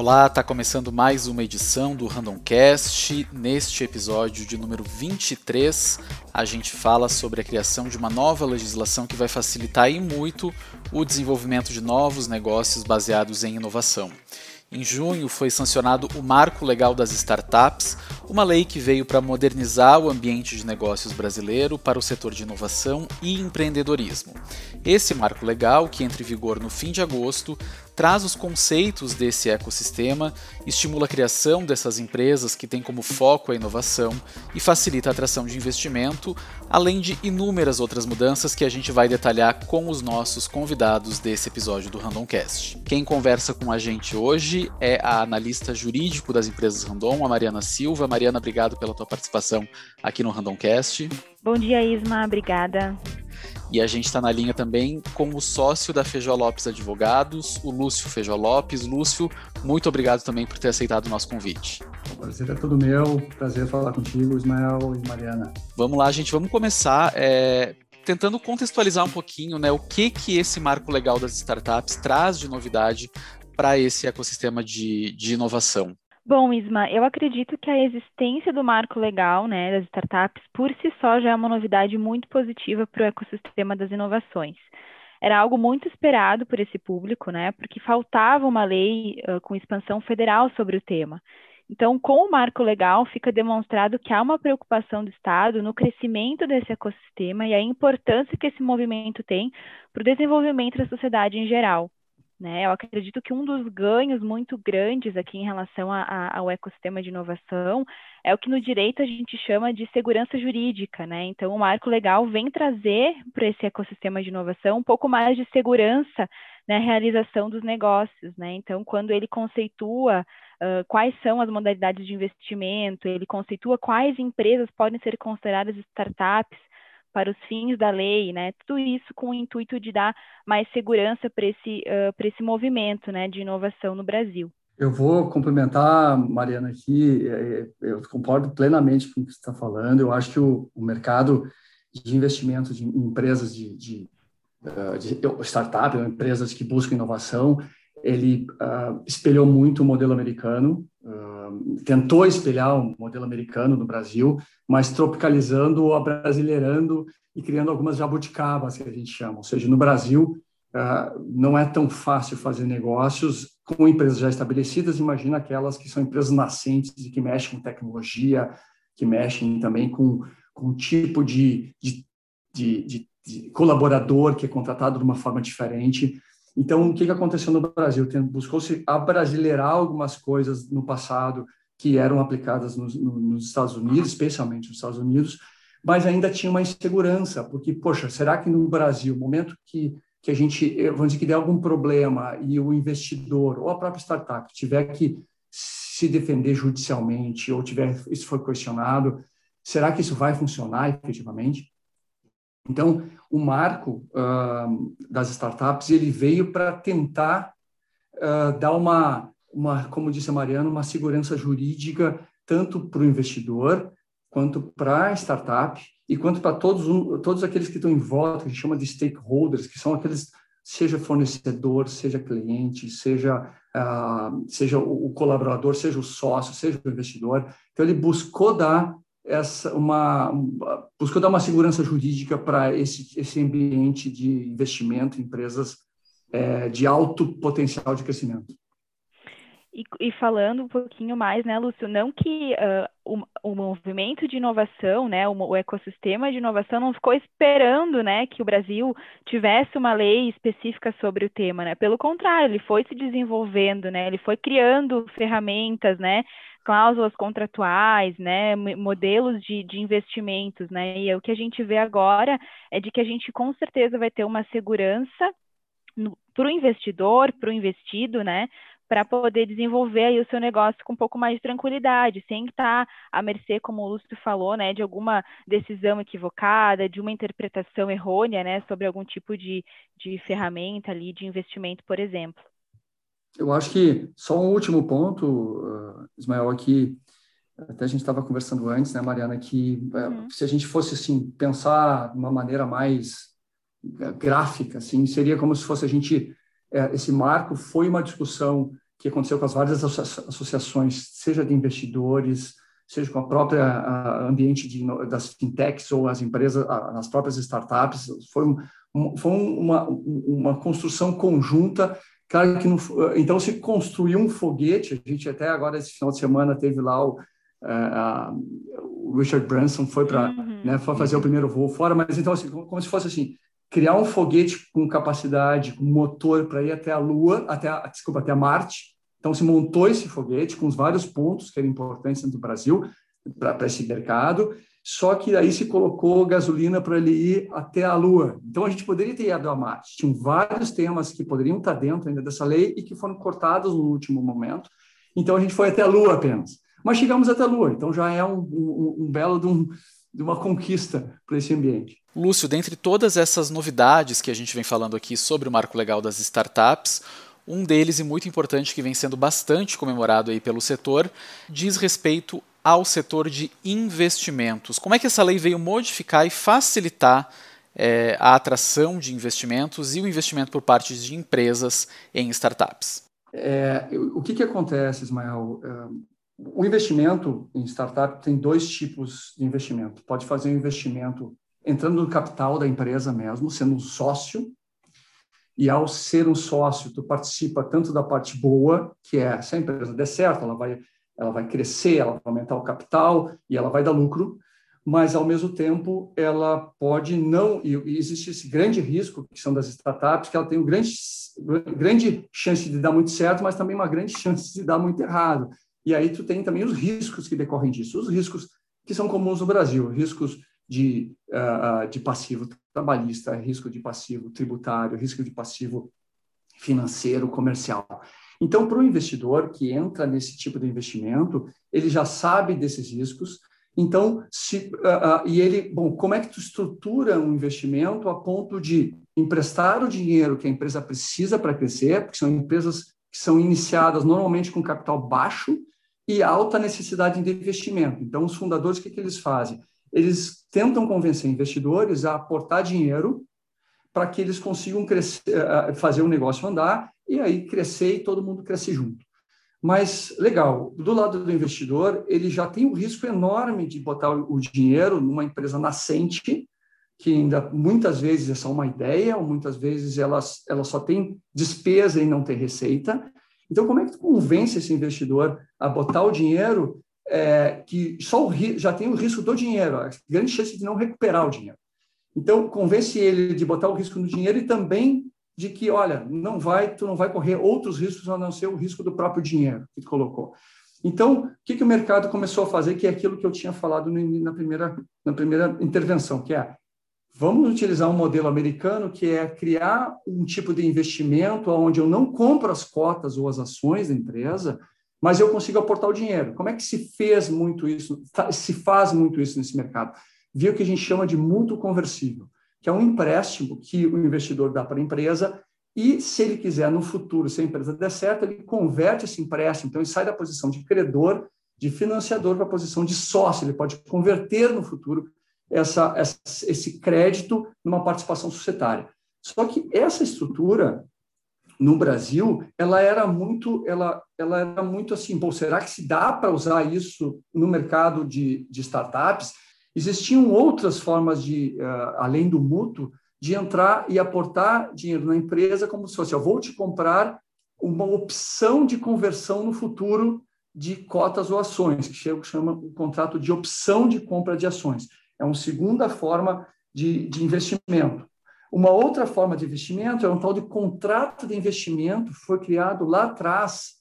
Olá, está começando mais uma edição do Randomcast. Neste episódio de número 23, a gente fala sobre a criação de uma nova legislação que vai facilitar e muito o desenvolvimento de novos negócios baseados em inovação. Em junho foi sancionado o Marco Legal das Startups, uma lei que veio para modernizar o ambiente de negócios brasileiro para o setor de inovação e empreendedorismo. Esse marco legal, que entra em vigor no fim de agosto, traz os conceitos desse ecossistema, estimula a criação dessas empresas que têm como foco a inovação e facilita a atração de investimento, além de inúmeras outras mudanças que a gente vai detalhar com os nossos convidados desse episódio do Randomcast. Quem conversa com a gente hoje é a analista jurídico das empresas Random, a Mariana Silva. Mariana, obrigado pela tua participação aqui no Randomcast. Bom dia, Isma. Obrigada. E a gente está na linha também com o sócio da Feijó Lopes Advogados, o Lúcio Feijó Lopes. Lúcio, muito obrigado também por ter aceitado o nosso convite. O prazer é todo meu. Prazer falar contigo, Ismael e Mariana. Vamos lá, gente. Vamos começar é, tentando contextualizar um pouquinho né, o que, que esse marco legal das startups traz de novidade para esse ecossistema de, de inovação. Bom, Isma, eu acredito que a existência do marco legal né, das startups por si só já é uma novidade muito positiva para o ecossistema das inovações. Era algo muito esperado por esse público, né, porque faltava uma lei uh, com expansão federal sobre o tema. Então, com o marco legal, fica demonstrado que há uma preocupação do Estado no crescimento desse ecossistema e a importância que esse movimento tem para o desenvolvimento da sociedade em geral. Né? Eu acredito que um dos ganhos muito grandes aqui em relação a, a, ao ecossistema de inovação é o que no direito a gente chama de segurança jurídica. Né? Então, o marco legal vem trazer para esse ecossistema de inovação um pouco mais de segurança na realização dos negócios. Né? Então, quando ele conceitua uh, quais são as modalidades de investimento, ele conceitua quais empresas podem ser consideradas startups, para os fins da lei, né? Tudo isso com o intuito de dar mais segurança para esse, uh, esse movimento né, de inovação no Brasil. Eu vou complementar, Mariana, aqui, é, é, eu concordo plenamente com o que você está falando. Eu acho que o, o mercado de investimento de empresas de, de, de startup, empresas que buscam inovação, ele uh, espelhou muito o modelo americano, tentou espelhar o modelo americano no Brasil, mas tropicalizando, abrasileirando e criando algumas jabuticabas, que a gente chama. Ou seja, no Brasil, uh, não é tão fácil fazer negócios com empresas já estabelecidas, imagina aquelas que são empresas nascentes e que mexem com tecnologia, que mexem também com, com um tipo de, de, de, de colaborador que é contratado de uma forma diferente. Então, o que, aconteceu no Brasil? Buscou-se abrasileirar algumas coisas no passado que eram aplicadas nos, Estados Unidos, especialmente nos Estados Unidos, mas ainda tinha uma insegurança, porque, poxa, será que no Brasil, no momento que, que a gente, vamos dizer, que der algum problema e o investidor ou a própria startup tiver que se defender judicialmente ou tiver isso foi questionado, será que isso vai funcionar efetivamente? Então, o marco uh, das startups ele veio para tentar uh, dar uma, uma, como disse a Mariana, uma segurança jurídica tanto para o investidor quanto para a startup e quanto para todos todos aqueles que estão em volta, que a gente chama de stakeholders, que são aqueles seja fornecedor, seja cliente, seja uh, seja o colaborador, seja o sócio, seja o investidor. Então ele buscou dar essa uma buscou dar uma segurança jurídica para esse esse ambiente de investimento em empresas é, de alto potencial de crescimento. E, e, falando um pouquinho mais, né, Lúcio, não que uh, o, o, movimento de inovação, né, o, o, ecossistema de inovação não ficou esperando, né, que o Brasil tivesse uma lei específica sobre o tema, né, pelo contrário, ele foi se desenvolvendo, né, ele foi criando ferramentas, né, cláusulas contratuais, né, modelos de, de investimentos, né, e o que a gente vê agora é de que a gente com certeza vai ter uma segurança para o investidor, para o investido, né, para poder desenvolver aí o seu negócio com um pouco mais de tranquilidade, sem estar à mercê, como o Lúcio falou, né, de alguma decisão equivocada, de uma interpretação errônea, né, sobre algum tipo de, de ferramenta ali de investimento, por exemplo. Eu acho que só um último ponto, Ismael, aqui, até a gente estava conversando antes, né, Mariana, que uh, uhum. se a gente fosse assim pensar de uma maneira mais uh, gráfica, assim, seria como se fosse a gente uh, esse marco foi uma discussão que aconteceu com as várias associações, seja de investidores, seja com a própria ambiente de, das fintechs ou as empresas, as próprias startups, foi, um, foi uma, uma construção conjunta. Claro que não, então se construiu um foguete. A gente até agora esse final de semana teve lá o, a, o Richard Branson foi para uhum. né, foi fazer o primeiro voo fora, mas então assim, como se fosse assim criar um foguete com capacidade, com motor para ir até a Lua, até a, desculpa, até a Marte. Então se montou esse foguete com os vários pontos que eram importantes do Brasil para esse mercado. Só que aí se colocou gasolina para ele ir até a Lua. Então a gente poderia ter ido a Marte. Tinham vários temas que poderiam estar dentro ainda dessa lei e que foram cortados no último momento. Então a gente foi até a Lua apenas. Mas chegamos até a Lua. Então já é um, um, um belo de um, de uma conquista para esse ambiente. Lúcio, dentre todas essas novidades que a gente vem falando aqui sobre o marco legal das startups, um deles e muito importante que vem sendo bastante comemorado aí pelo setor diz respeito ao setor de investimentos. Como é que essa lei veio modificar e facilitar é, a atração de investimentos e o investimento por parte de empresas em startups? É, o que, que acontece, Ismael? o investimento em startup tem dois tipos de investimento. Pode fazer um investimento entrando no capital da empresa mesmo, sendo um sócio, e ao ser um sócio, tu participa tanto da parte boa, que é se a empresa der certo, ela vai, ela vai crescer, ela vai aumentar o capital e ela vai dar lucro, mas ao mesmo tempo ela pode não, e existe esse grande risco, que são das startups, que ela tem uma grande, grande chance de dar muito certo, mas também uma grande chance de dar muito errado. E aí tu tem também os riscos que decorrem disso, os riscos que são comuns no Brasil, riscos de, uh, de passivo trabalhista, risco de passivo tributário, risco de passivo financeiro, comercial. Então, para o investidor que entra nesse tipo de investimento, ele já sabe desses riscos. Então, se, uh, uh, e ele, bom, como é que tu estrutura um investimento a ponto de emprestar o dinheiro que a empresa precisa para crescer, porque são empresas que são iniciadas normalmente com capital baixo e alta necessidade de investimento. Então, os fundadores, o que, que eles fazem? Eles tentam convencer investidores a aportar dinheiro para que eles consigam crescer, eh, fazer o negócio andar e aí crescer e todo mundo cresce junto. Mas, legal, do lado do investidor, ele já tem o risco enorme de botar o dinheiro numa empresa nascente, que ainda muitas vezes é só uma ideia, ou muitas vezes ela, ela só tem despesa e não tem receita. Então, como é que tu convence esse investidor a botar o dinheiro é, que só o, já tem o risco do dinheiro, a grande chance de não recuperar o dinheiro? Então, convence ele de botar o risco no dinheiro e também de que, olha, não vai, tu não vai correr outros riscos a não ser o risco do próprio dinheiro que tu colocou. Então, o que, que o mercado começou a fazer, que é aquilo que eu tinha falado na primeira, na primeira intervenção, que é Vamos utilizar um modelo americano que é criar um tipo de investimento onde eu não compro as cotas ou as ações da empresa, mas eu consigo aportar o dinheiro. Como é que se fez muito isso, se faz muito isso nesse mercado? Viu o que a gente chama de mútuo conversível, que é um empréstimo que o investidor dá para a empresa e, se ele quiser no futuro, se a empresa der certo, ele converte esse empréstimo, então ele sai da posição de credor, de financiador para a posição de sócio, ele pode converter no futuro essa, essa, esse crédito numa participação societária. Só que essa estrutura no Brasil, ela era muito, ela, ela era muito assim, bom, será que se dá para usar isso no mercado de, de startups? Existiam outras formas de, uh, além do mútuo, de entrar e aportar dinheiro na empresa como se fosse, eu vou te comprar uma opção de conversão no futuro de cotas ou ações, que chama o contrato de opção de compra de ações. É uma segunda forma de, de investimento. Uma outra forma de investimento é um tal de contrato de investimento, foi criado lá atrás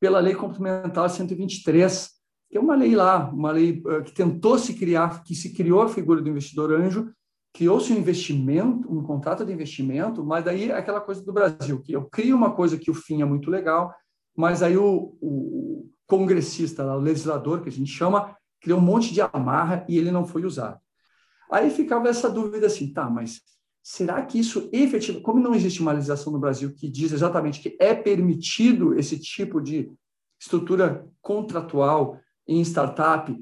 pela Lei Complementar 123, que é uma lei lá, uma lei uh, que tentou se criar, que se criou a figura do investidor anjo, criou-se um investimento, um contrato de investimento, mas daí é aquela coisa do Brasil, que eu crio uma coisa que o fim é muito legal, mas aí o, o congressista, o legislador, que a gente chama, criou um monte de amarra e ele não foi usado. Aí ficava essa dúvida assim, tá, mas será que isso efetivamente, como não existe uma legislação no Brasil que diz exatamente que é permitido esse tipo de estrutura contratual em startup,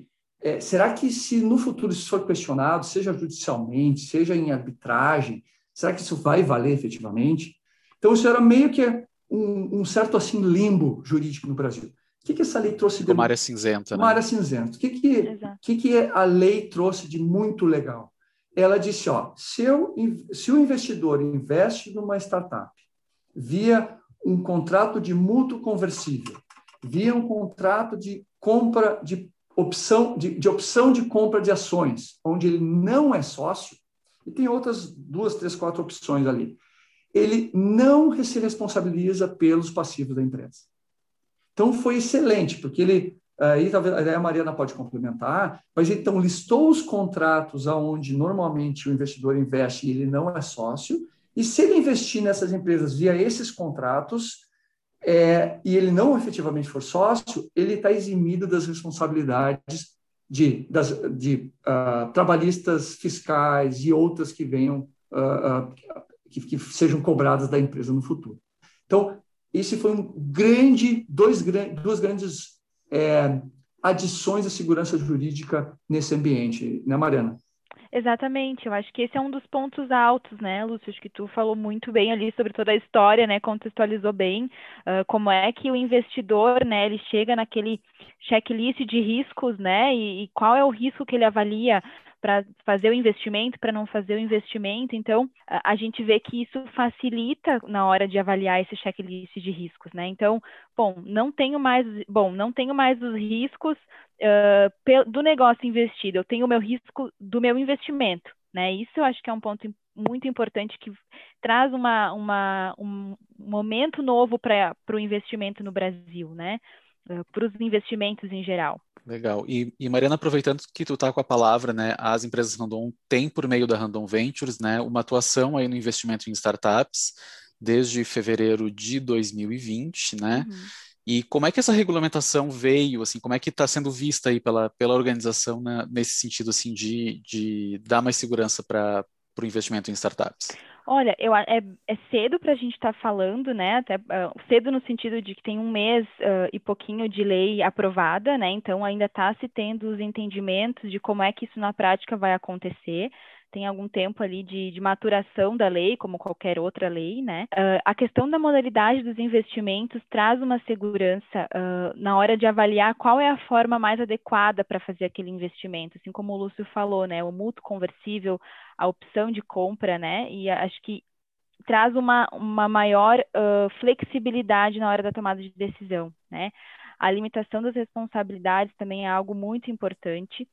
é, será que se no futuro isso for questionado, seja judicialmente, seja em arbitragem, será que isso vai valer efetivamente? Então, isso era meio que um, um, certo assim limbo jurídico no Brasil. O que, que essa lei trouxe de uma área cinzenta? Uma né? área cinzenta. O que que, que que a lei trouxe de muito legal? Ela disse, ó, se, eu, se o investidor investe numa startup via um contrato de mútuo conversível, via um contrato de compra de opção de, de opção de compra de ações, onde ele não é sócio, e tem outras duas, três, quatro opções ali. Ele não se responsabiliza pelos passivos da empresa. Então foi excelente, porque ele aí talvez a Mariana pode complementar, mas então listou os contratos aonde normalmente o investidor investe e ele não é sócio, e se ele investir nessas empresas via esses contratos, é, e ele não efetivamente for sócio, ele está eximido das responsabilidades de, das, de uh, trabalhistas fiscais e outras que venham, uh, uh, que, que, sejam cobradas da empresa no futuro. Então, esse foi um grande, dois, duas grandes é, adições à segurança jurídica nesse ambiente, né, Mariana? Exatamente, eu acho que esse é um dos pontos altos, né, Lúcio? Acho que tu falou muito bem ali sobre toda a história, né? Contextualizou bem uh, como é que o investidor, né, ele chega naquele checklist de riscos, né? E, e qual é o risco que ele avalia para fazer o investimento, para não fazer o investimento. Então, a, gente vê que isso facilita na hora de avaliar esse checklist de riscos, né? Então, bom, não tenho mais, bom, não tenho mais os riscos uh, do negócio investido, eu tenho o meu risco do meu investimento, né? Isso eu acho que é um ponto muito importante que traz uma, uma um momento novo para o investimento no Brasil, né? Uh, para os investimentos em geral. Legal. E, e, Mariana, aproveitando que tu está com a palavra, né, as empresas Randon têm, por meio da Randon Ventures, né, uma atuação aí no investimento em startups desde fevereiro de 2020, né? Uhum. E como é que essa regulamentação veio, assim, como é que está sendo vista aí pela, pela organização né, nesse sentido, assim, de, de dar mais segurança para o investimento em startups? Olha, eu, é, é cedo para a gente estar tá falando, né? Até, uh, cedo no sentido de que tem um mês uh, e pouquinho de lei aprovada, né? Então ainda está se tendo os entendimentos de como é que isso na prática vai acontecer tem algum tempo ali de, de, maturação da lei, como qualquer outra lei, né? Uh, a questão da modalidade dos investimentos traz uma segurança uh, na hora de avaliar qual é a forma mais adequada para fazer aquele investimento, assim como o Lúcio falou, né? O mútuo conversível, a opção de compra, né? E acho que traz uma, uma maior uh, flexibilidade na hora da tomada de decisão, né? A limitação das responsabilidades também é algo muito importante.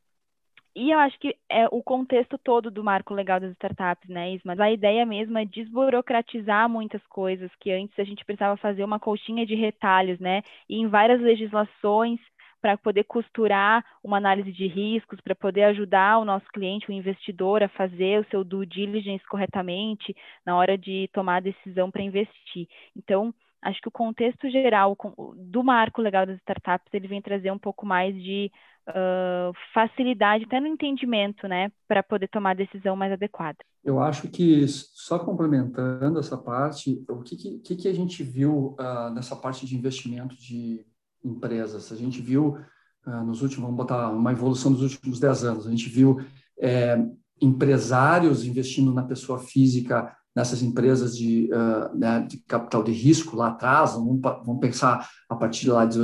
E eu acho que é o contexto todo do marco legal das startups, né, Isma? A ideia mesmo é desburocratizar muitas coisas que antes a gente precisava fazer uma colchinha de retalhos, né? E em várias legislações para poder costurar uma análise de riscos, para poder ajudar o nosso cliente, o investidor, a fazer o seu due diligence corretamente na hora de tomar a decisão para investir. Então, acho que o contexto geral do marco legal das startups ele vem trazer um pouco mais de uh, facilidade até no entendimento, né, para poder tomar a decisão mais adequada. Eu acho que só complementando essa parte, o que que, que a gente viu uh, nessa parte de investimento de empresas? A gente viu uh, nos últimos, vamos botar uma evolução dos últimos 10 anos. A gente viu é, empresários investindo na pessoa física nessas empresas de, uh, né, de capital de risco lá atrás, vamos, vamos pensar a partir lá de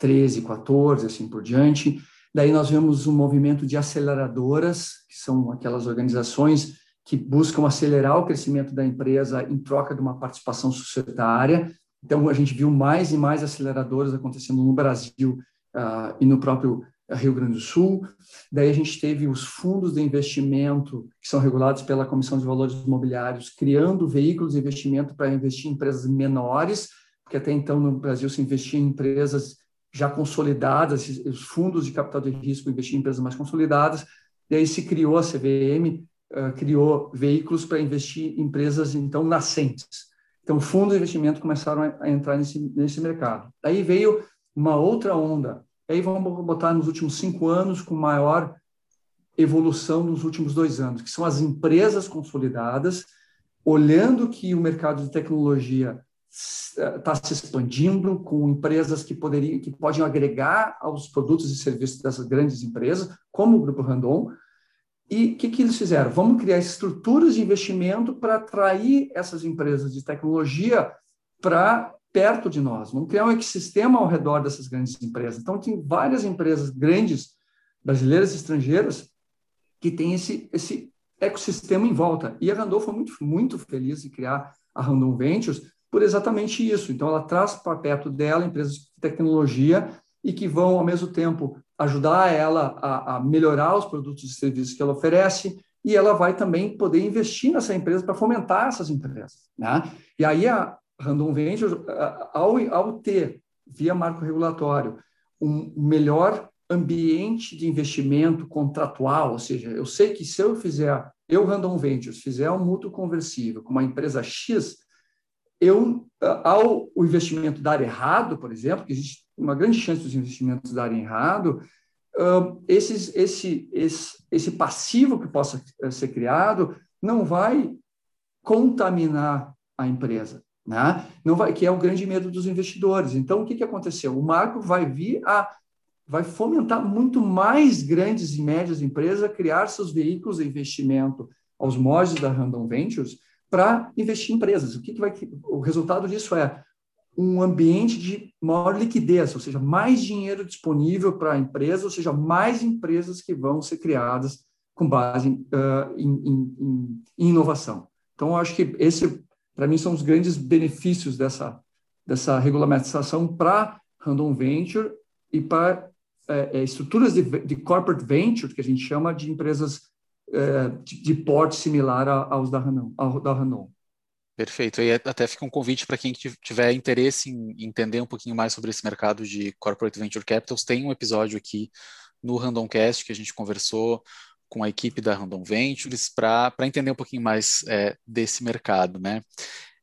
2013, 14, assim por diante. Daí nós vemos um movimento de aceleradoras, que são aquelas organizações que buscam acelerar o crescimento da empresa em troca de uma participação societária. Então, a gente viu mais e mais aceleradoras acontecendo no Brasil uh, e no próprio Rio Grande do Sul. Daí a gente teve os fundos de investimento, que são regulados pela Comissão de Valores Imobiliários, criando veículos de investimento para investir em empresas menores, porque até então no Brasil se investia em empresas já consolidadas, os fundos de capital de risco investiam em empresas mais consolidadas. Daí se criou a CVM, uh, criou veículos para investir em empresas então nascentes. Então, fundos de investimento começaram a, entrar nesse, nesse mercado. Daí veio uma outra onda, aí vamos botar nos últimos cinco anos com maior evolução nos últimos dois anos, que são as empresas consolidadas, olhando que o mercado de tecnologia está eh, se expandindo com empresas que poderiam que podem agregar aos produtos e serviços dessas grandes empresas, como o Grupo Randon. E o que, que eles fizeram? Vamos criar estruturas de investimento para atrair essas empresas de tecnologia para perto de nós, vamos criar um ecossistema ao redor dessas grandes empresas. Então, tem várias empresas grandes, brasileiras e estrangeiras, que têm esse, esse ecossistema em volta. E a Randon foi muito, muito feliz em criar a Randon Ventures por exatamente isso. Então, ela traz para perto dela empresas de tecnologia e que vão, ao mesmo tempo, ajudar ela a, a melhorar os produtos e serviços que ela oferece, e ela vai também poder investir nessa empresa para fomentar essas empresas. Né? E aí a Randon Ventures, ao, ao ter, via marco regulatório, um melhor ambiente de investimento contratual, ou seja, eu sei que se eu fizer, eu, Randon Ventures, fizer um mútuo conversível com uma empresa X, eu, ao o investimento dar errado, por exemplo, que existe uma grande chance dos investimentos darem errado, esses, esse, esse, esse passivo que possa eh, ser criado não vai contaminar a empresa, né? Não vai, que é o grande medo dos investidores. Então, o que, que aconteceu? O marco vai vir a vai fomentar muito mais grandes e médias empresas a criar seus veículos de investimento aos moldes da Random Ventures para investir em empresas. O que, que vai o resultado disso é um ambiente de maior liquidez, ou seja, mais dinheiro disponível para a empresa, ou seja, mais empresas que vão ser criadas com base em, uh, em, em, em inovação. Então, acho que esse, para mim, são os grandes benefícios dessa, dessa regulamentação para Random Venture e para é, estruturas de, de, corporate venture, que a gente chama de empresas é, de, de, porte similar aos da Randon. Da Randon. Perfeito. E até fica um convite para quem tiver interesse em entender um pouquinho mais sobre esse mercado de Corporate Venture Capitals. Tem um episódio aqui no Randomcast que a gente conversou com a equipe da Random Ventures para entender um pouquinho mais é, desse mercado, né?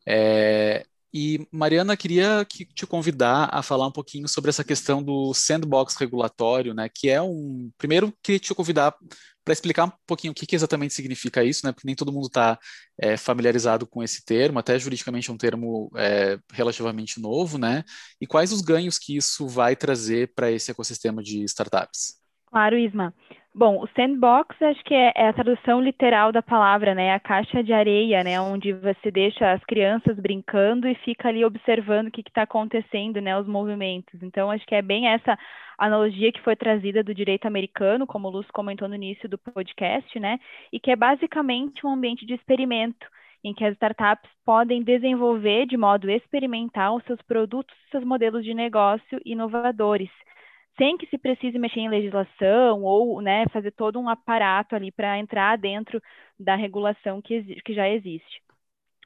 É, e Mariana, queria que, te convidar a falar um pouquinho sobre essa questão do sandbox regulatório, né? Que é um. Primeiro, queria te convidar para explicar um pouquinho o que, que, exatamente significa isso, né? Porque nem todo mundo está é, familiarizado com esse termo, até juridicamente é um termo é, relativamente novo, né? E quais os ganhos que isso vai trazer para esse ecossistema de startups? Claro, Isma. Bom, o sandbox acho que é, é, a tradução literal da palavra, né? A caixa de areia, né? Onde você deixa as crianças brincando e fica ali observando o que está acontecendo, né? Os movimentos. Então, acho que é bem essa analogia que foi trazida do direito americano, como o Lúcio comentou no início do podcast, né? E que é basicamente um ambiente de experimento em que as startups podem desenvolver de modo experimental seus produtos, seus modelos de negócio inovadores sem que se precise mexer em legislação ou né, fazer todo um aparato ali para entrar dentro da regulação que, que já existe.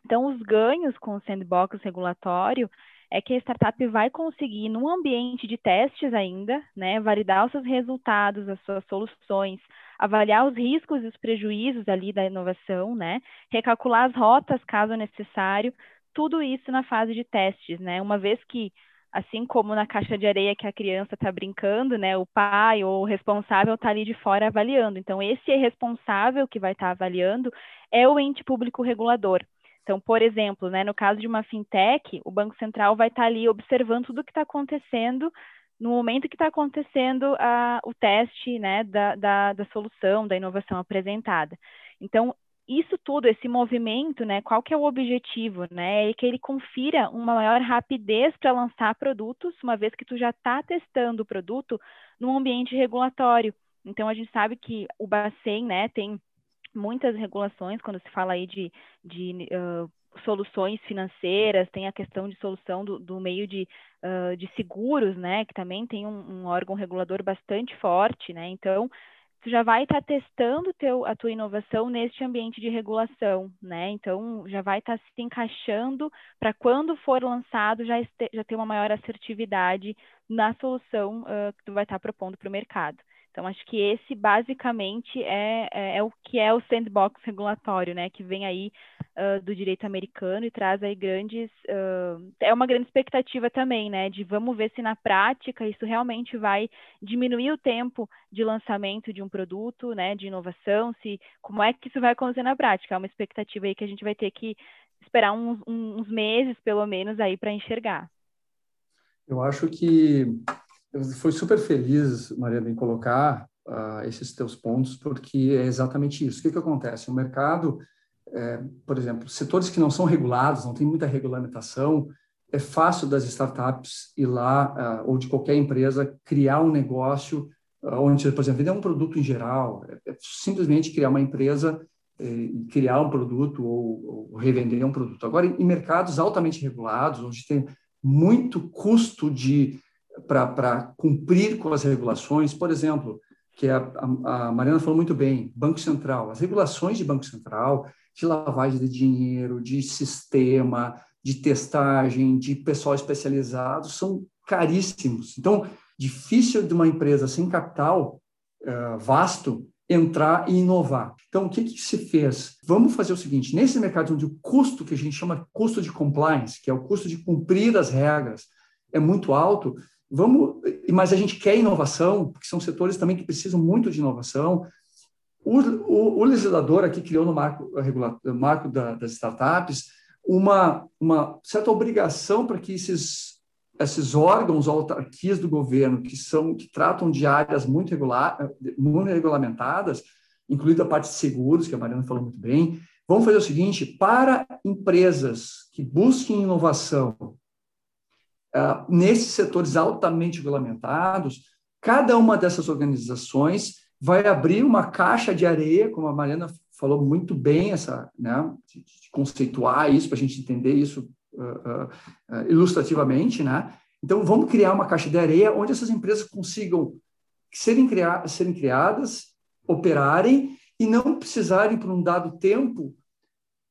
Então, os ganhos com o sandbox regulatório é que a startup vai conseguir, num ambiente de testes ainda, né, validar os seus resultados, as suas soluções, avaliar os riscos e os prejuízos ali da inovação, né, recalcular as rotas caso necessário, tudo isso na fase de testes, né, uma vez que assim como na caixa de areia que a criança está brincando, né, o pai ou o responsável está ali de fora avaliando. Então, esse responsável que vai estar tá avaliando é o ente público regulador. Então, por exemplo, né, no caso de uma fintech, o Banco Central vai estar tá ali observando tudo o que está acontecendo no momento que está acontecendo a, o teste né, da, da, da solução, da inovação apresentada. Então, isso tudo, esse movimento, né, qual que é o objetivo, né, é que ele confira uma maior rapidez para lançar produtos, uma vez que tu já está testando o produto num ambiente regulatório. Então, a gente sabe que o Bacen, né, tem muitas regulações quando se fala aí de, de uh, soluções financeiras, tem a questão de solução do, do meio de, uh, de seguros, né, que também tem um, um órgão regulador bastante forte, né, então tu já vai estar tá testando teu, a tua inovação neste ambiente de regulação, né? Então, já vai estar tá se encaixando para quando for lançado já, este, já ter uma maior assertividade na solução uh, que tu vai estar tá propondo para o mercado. Então, acho que esse basicamente é, é, é, o que é o sandbox regulatório, né? Que vem aí uh, do direito americano e traz aí grandes. Uh, é uma grande expectativa também, né? De vamos ver se na prática isso realmente vai diminuir o tempo de lançamento de um produto, né? De inovação, se como é que isso vai acontecer na prática. É uma expectativa aí que a gente vai ter que esperar uns, uns meses, pelo menos, aí para enxergar. Eu acho que fui super feliz, Mariana, em colocar uh, esses teus pontos, porque é exatamente isso. O que, que acontece? O mercado, é, por exemplo, setores que não são regulados, não tem muita regulamentação, é fácil das startups ir lá, uh, ou de qualquer empresa, criar um negócio uh, onde, por exemplo, vender um produto em geral, é, é simplesmente criar uma empresa e criar um produto ou, ou, revender um produto. Agora, em mercados altamente regulados, onde tem muito custo de para cumprir com as regulações, por exemplo, que a, a, Mariana falou muito bem, Banco Central, as regulações de Banco Central, de lavagem de dinheiro, de sistema, de testagem, de pessoal especializado, são caríssimos. Então, difícil de uma empresa sem capital uh, vasto entrar e inovar. Então, o que, que se fez? Vamos fazer o seguinte: nesse mercado onde o custo que a gente chama custo de compliance, que é o custo de cumprir as regras, é muito alto, vamos, mas a gente quer inovação, porque são setores também que precisam muito de inovação. O, o, o legislador aqui criou no marco, no marco da, das startups uma, uma certa obrigação para que esses, esses órgãos, autarquias do governo, que são que tratam de áreas muito, regular, muito regulamentadas, incluindo a parte de seguros, que a Mariana falou muito bem, vão fazer o seguinte: para empresas que busquem inovação uh, nesses setores altamente regulamentados, cada uma dessas organizações vai abrir uma caixa de areia, como a Mariana falou muito bem essa, né, de, de conceituar isso para a gente entender isso uh, uh, ilustrativamente, né? Então vamos criar uma caixa de areia onde essas empresas consigam serem, criar, serem criadas, operarem e não precisarem por um dado tempo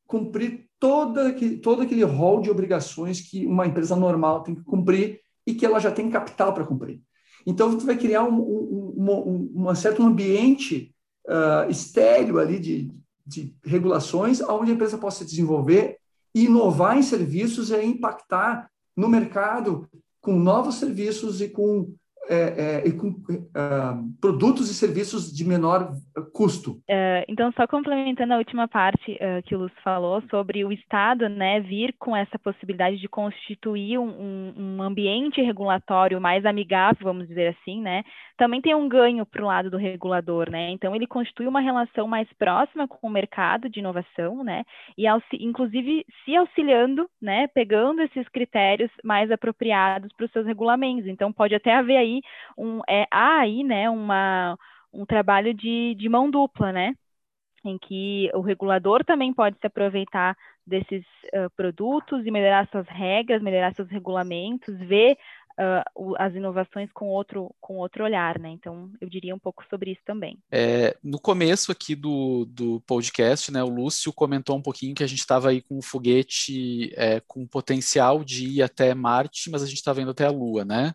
cumprir toda aquele, todo aquele rol de obrigações que uma empresa normal tem que cumprir e que ela já tem capital para cumprir. Então, você vai criar um, um, um, um certo ambiente uh, estéreo ali de, de regulações onde a empresa possa se desenvolver inovar em serviços e impactar no mercado com novos serviços e com é, é, com uh, produtos e serviços de menor custo. Uh, então, só complementando a última parte que o Lúcio falou sobre o Estado né, vir com essa possibilidade de constituir um, um, ambiente regulatório mais amigável, vamos dizer assim, né, também tem um ganho para o lado do regulador. Né? Então, ele constitui uma relação mais próxima com o mercado de inovação, né, e inclusive se auxiliando, né, pegando esses critérios mais apropriados para os seus regulamentos. Então, pode até haver aí um, é, há aí, né, uma, um trabalho de, de mão dupla, né, em que o regulador também pode se aproveitar desses uh, produtos e melhorar suas regras, melhorar seus regulamentos, ver uh, as inovações com outro, com outro olhar, né? Então, eu diria um pouco sobre isso também. É, no começo aqui do, do podcast, né, o Lúcio comentou um pouquinho que a gente estava aí com um foguete é, com potencial de ir até Marte, mas a gente está vendo até a Lua, né?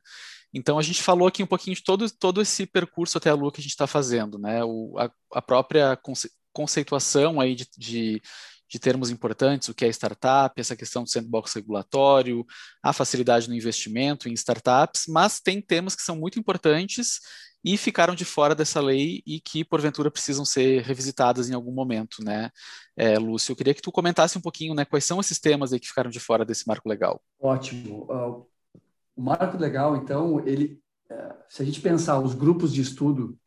Então a gente falou aqui um pouquinho de todo, todo esse percurso até a Lua que a gente está fazendo, né? O, a, a, própria conce, conceituação aí de, de, de, termos importantes, o que é startup, essa questão do sandbox regulatório, a facilidade no investimento em startups, mas tem temas que são muito importantes e ficaram de fora dessa lei e que porventura precisam ser revisitadas em algum momento, né? É, Lúcio, eu queria que tu comentasse um pouquinho, né? Quais são esses temas aí que ficaram de fora desse marco legal? Ótimo. Uh, o marco legal, então, ele, é, se a gente pensar os grupos de estudo,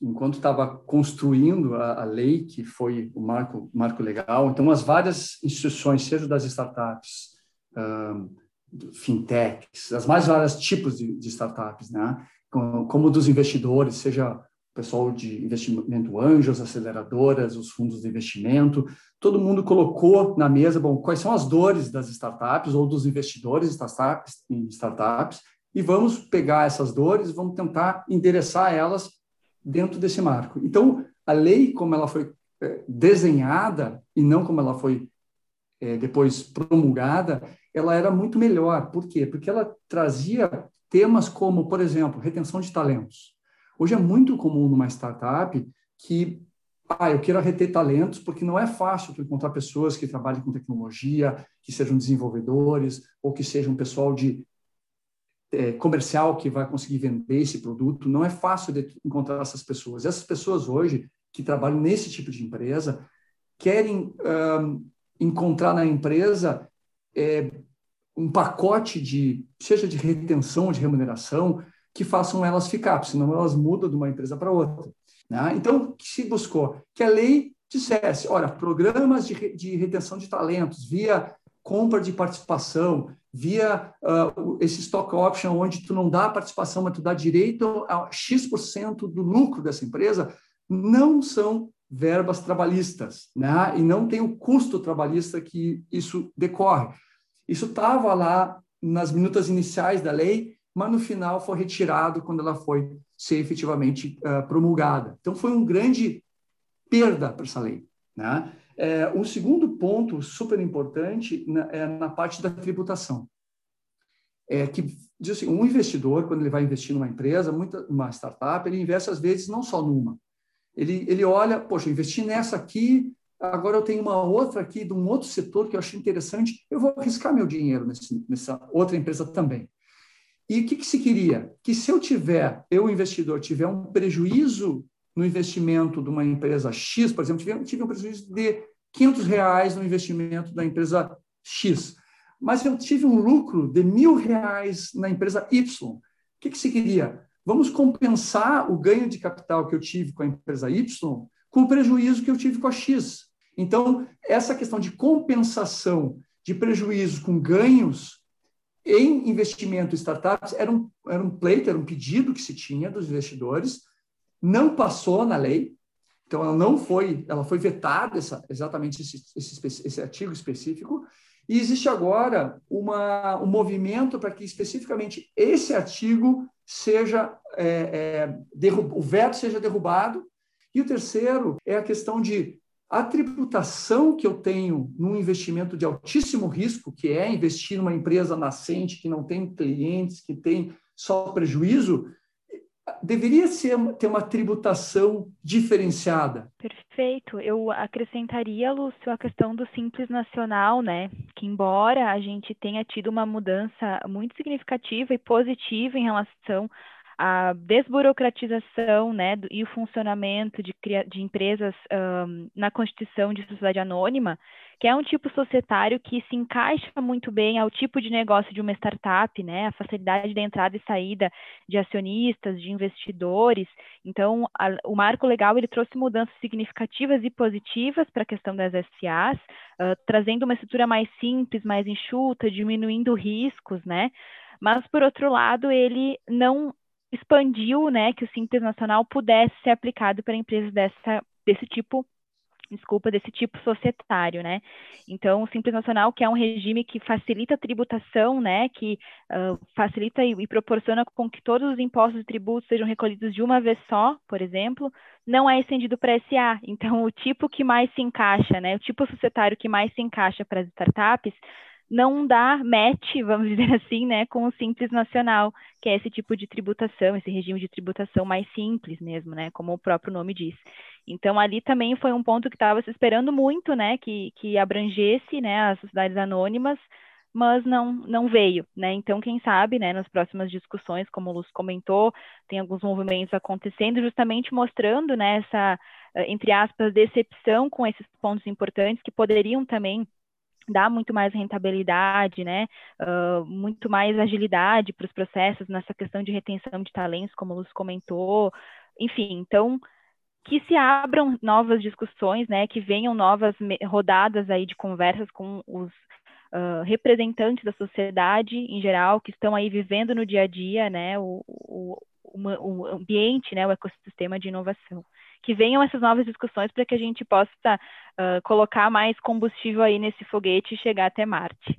enquanto estava construindo a, a, lei, que foi o marco, marco legal, então as várias instituições, seja das startups, um, fintechs, as mais vários tipos de, de startups, né? como dos investidores, seja pessoal de investimento anjos, aceleradoras, os fundos de investimento, todo mundo colocou na mesa, bom, quais são as dores das startups ou dos investidores em startups, e vamos pegar essas dores, vamos tentar endereçar elas dentro desse marco. Então, a lei, como ela foi é, desenhada e não como ela foi é, depois promulgada, ela era muito melhor. Por quê? Porque ela trazia temas como, por exemplo, retenção de talentos. Hoje é muito comum numa startup que ah, eu quero reter talentos, porque não é fácil encontrar pessoas que trabalhem com tecnologia, que sejam desenvolvedores, ou que sejam pessoal de é, comercial que vai conseguir vender esse produto. Não é fácil de encontrar essas pessoas. Essas pessoas hoje, que trabalham nesse tipo de empresa, querem um, encontrar na empresa é, um pacote de, seja de retenção, de remuneração, que façam elas ficar, senão elas mudam de uma empresa para outra. Né? Então, que se buscou? Que a lei dissesse, olha, programas de, de retenção de talentos via compra de participação, via uh, esse stock option, onde tu não dá participação, mas tu dá direito a X% do lucro dessa empresa, não são verbas trabalhistas, né? e não tem o custo trabalhista que isso decorre. Isso estava lá nas minutas iniciais da lei, mas no final foi retirado quando ela foi ser efetivamente uh, promulgada. Então, foi um grande perda para essa lei. Né? É, o segundo ponto super importante na, é na parte da tributação. É que diz assim, um investidor, quando ele vai investir numa empresa, muita, uma startup, ele investe às vezes não só numa, ele, ele olha, poxa, investi nessa aqui, agora eu tenho uma outra aqui de um outro setor que eu achei interessante, eu vou arriscar meu dinheiro nesse, nessa outra empresa também. E o que, que se queria? Que se eu tiver, eu investidor, tiver um prejuízo no investimento de uma empresa X, por exemplo, tive, tive um prejuízo de 500 reais no investimento da empresa X, mas eu tive um lucro de mil reais na empresa Y. O que, que se queria? Vamos compensar o ganho de capital que eu tive com a empresa Y com o prejuízo que eu tive com a X. Então, essa questão de compensação de prejuízo com ganhos em investimento startups era um, era um pleito, era um pedido que se tinha dos investidores, não passou na lei, então ela não foi, ela foi vetada, essa, exatamente esse, esse, esse artigo específico, e existe agora uma, um movimento para que especificamente esse artigo seja é, é, derrub... o veto seja derrubado. E o terceiro é a questão de a tributação que eu tenho num investimento de altíssimo risco, que é investir numa empresa nascente que não tem clientes, que tem só prejuízo, deveria ser, ter uma tributação diferenciada. Perfeito. Eu acrescentaria, Lúcio, a questão do Simples Nacional, né? Que embora a gente tenha tido uma mudança muito significativa e positiva em relação à desburocratização né, e o funcionamento de, de empresas um, na constituição de sociedade anônima, que é um tipo societário que se encaixa muito bem ao tipo de negócio de uma startup, né? A facilidade de entrada e saída de acionistas, de investidores. Então, a, o marco legal ele trouxe mudanças significativas e positivas para a questão das SAs, uh, trazendo uma estrutura mais simples, mais enxuta, diminuindo riscos, né? Mas, por outro lado, ele não expandiu, né, que o Simples Nacional pudesse ser aplicado para empresas dessa, desse tipo desculpa, desse tipo societário, né? Então, o Simples Nacional, que é um regime que facilita a tributação, né, que uh, facilita e, e, proporciona com que todos os impostos e tributos sejam recolhidos de uma vez só, por exemplo, não é estendido para SA. Então, o tipo que mais se encaixa, né, o tipo societário que mais se encaixa para as startups, não dá match, vamos dizer assim, né, com o Simples Nacional, que é esse tipo de tributação, esse regime de tributação mais simples mesmo, né, como o próprio nome diz. Então, ali também foi um ponto que estava se esperando muito, né, que, que abrangesse, né, as sociedades anônimas, mas não, não veio, né? Então, quem sabe, né, nas próximas discussões, como o Lúcio comentou, tem alguns movimentos acontecendo, justamente mostrando, né, essa, entre aspas, decepção com esses pontos importantes que poderiam também dar muito mais rentabilidade, né, uh, muito mais agilidade para os processos nessa questão de retenção de talentos, como o Lúcio comentou, enfim, então que se abram novas discussões, né, que venham novas rodadas aí de conversas com os uh, representantes da sociedade em geral que estão aí vivendo no dia a dia, né, o, o, o ambiente, né, o ecossistema de inovação que venham essas novas discussões para que a gente possa uh, colocar mais combustível aí nesse foguete e chegar até Marte.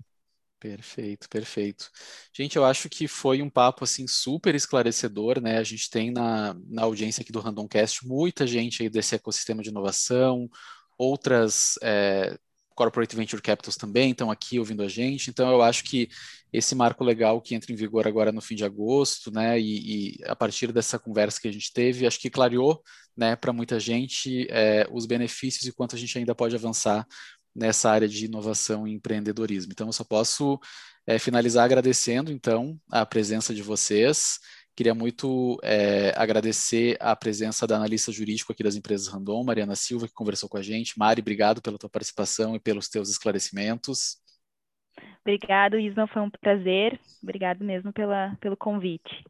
Perfeito, perfeito. Gente, eu acho que foi um papo assim super esclarecedor, né? A gente tem na, na audiência aqui do Randomcast muita gente aí desse ecossistema de inovação, outras é, Corporate Venture Capitals também estão aqui ouvindo a gente, então eu acho que esse marco legal que entra em vigor agora no fim de agosto, né, e, e a partir dessa conversa que a gente teve, acho que clareou, né, para muita gente é, os benefícios e quanto a gente ainda pode avançar nessa área de inovação e empreendedorismo. Então eu só posso é, finalizar agradecendo, então, a presença de vocês, Queria muito é, agradecer a presença da analista jurídico aqui das empresas Randon, Mariana Silva, que conversou com a gente. Mari, obrigado pela tua participação e pelos teus esclarecimentos. Obrigado, Isma, foi um prazer. Obrigado mesmo pela, pelo convite.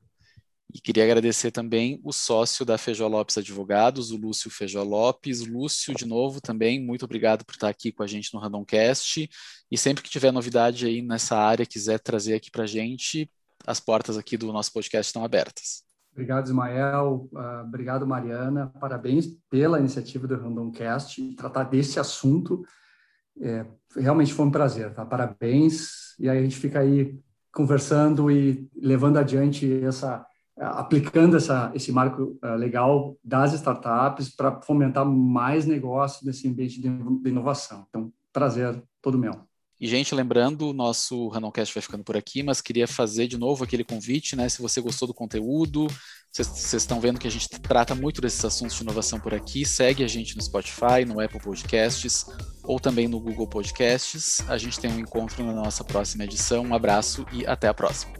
E queria agradecer também o sócio da Feijó Lopes Advogados, o Lúcio Feijó Lopes. Lúcio, de novo, também, muito obrigado por estar aqui com a gente no Randomcast. E sempre que tiver novidade aí nessa área, quiser trazer aqui para a gente, as portas aqui do nosso podcast estão abertas. Obrigado, Ismael. Uh, obrigado, Mariana. Parabéns pela iniciativa do Randomcast. Tratar desse assunto é, realmente foi um prazer. Tá? Parabéns. E aí a gente fica aí conversando e levando adiante essa aplicando essa, esse marco uh, legal das startups para fomentar mais negócio nesse ambiente de inovação. Então, prazer todo meu. E, gente, lembrando, o nosso Randomcast vai ficando por aqui, mas queria fazer de novo aquele convite, né? Se você gostou do conteúdo, vocês estão vendo que a gente trata muito desses assuntos de inovação por aqui, segue a gente no Spotify, no Apple Podcasts ou também no Google Podcasts. A gente tem um encontro na nossa próxima edição. Um abraço e até a próxima.